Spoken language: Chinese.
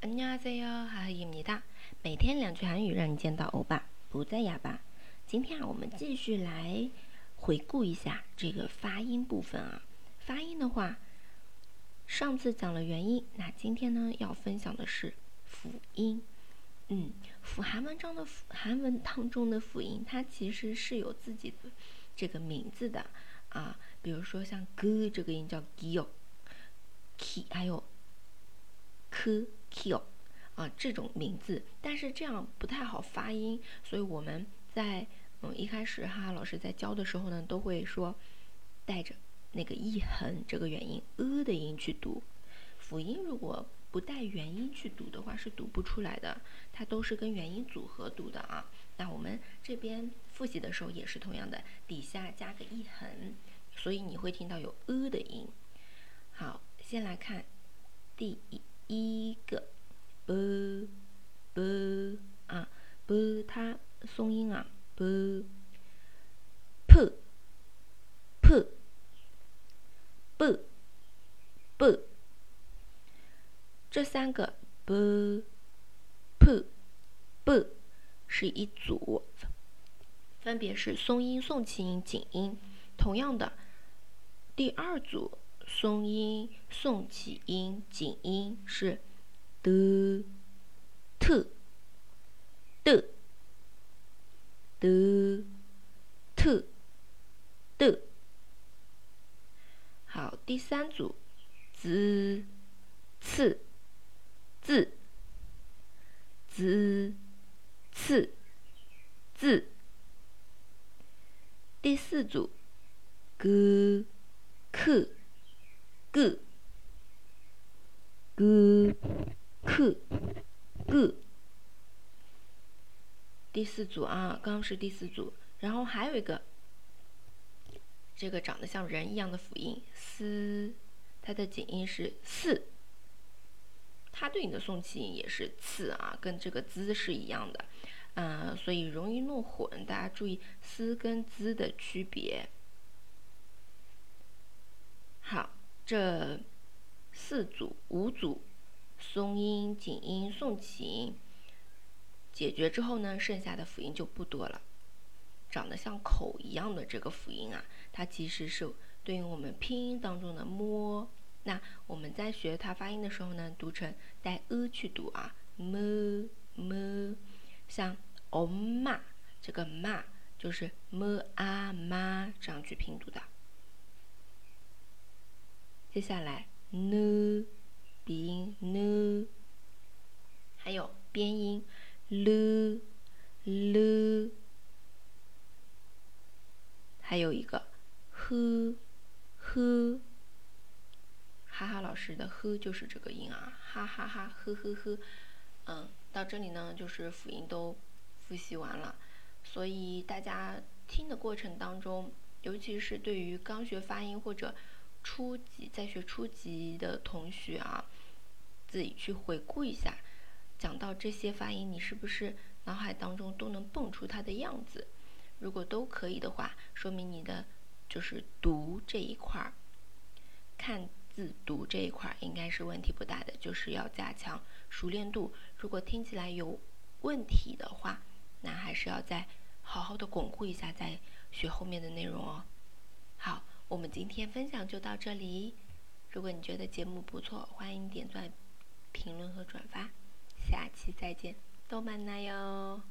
안녕하세요，하하입니다。每天两句韩语，让你见到欧巴不再哑巴。今天啊，我们继续来回顾一下这个发音部分啊。发音的话，上次讲了元音，那今天呢要分享的是辅音。嗯，辅韩文中的辅韩文当中的辅音，它其实是有自己的这个名字的啊。比如说像 g 这个音叫 gyo，k 还有 k。kill 啊，这种名字，但是这样不太好发音，所以我们在嗯一开始哈老师在教的时候呢，都会说带着那个一横这个元音 a 的音去读。辅音如果不带元音去读的话，是读不出来的，它都是跟元音组合读的啊。那我们这边复习的时候也是同样的，底下加个一横，所以你会听到有 a 的音。好，先来看第一。一个，b b 啊，b 它松音啊，b p p b b 这三个 b p b 是一组，分别是松音、送气音、紧音。同样的，第二组。松音、送气音、紧音是的、特、的、的、特、的。好，第三组，z、次、字、z、次、字。第四组，g、克。G g k g 第四组啊，刚刚是第四组，然后还有一个，这个长得像人一样的辅音 s，它的紧音是四，它对应的送气音也是次啊，跟这个 z 是一样的，嗯，所以容易弄混，大家注意 s 跟 z 的区别。好。这四组、五组松音、紧音、送气音解决之后呢，剩下的辅音就不多了。长得像口一样的这个辅音啊，它其实是对应我们拼音当中的 “m”。那我们在学它发音的时候呢，读成带 “a” 去读啊，“m”“m”，像 “om”“ma” 这个 “ma” 就是 “m a ma” 这样去拼读的。接下来，n 鼻音 n，还有边音 l l，还有一个 h h，哈哈老师的 h 就是这个音啊，哈哈哈，呵呵呵，嗯，到这里呢就是辅音都复习完了，所以大家听的过程当中，尤其是对于刚学发音或者。初级在学初级的同学啊，自己去回顾一下，讲到这些发音，你是不是脑海当中都能蹦出它的样子？如果都可以的话，说明你的就是读这一块儿，看字读这一块儿应该是问题不大的，就是要加强熟练度。如果听起来有问题的话，那还是要再好好的巩固一下，再学后面的内容哦。好。我们今天分享就到这里。如果你觉得节目不错，欢迎点赞、评论和转发。下期再见，动漫奶哟。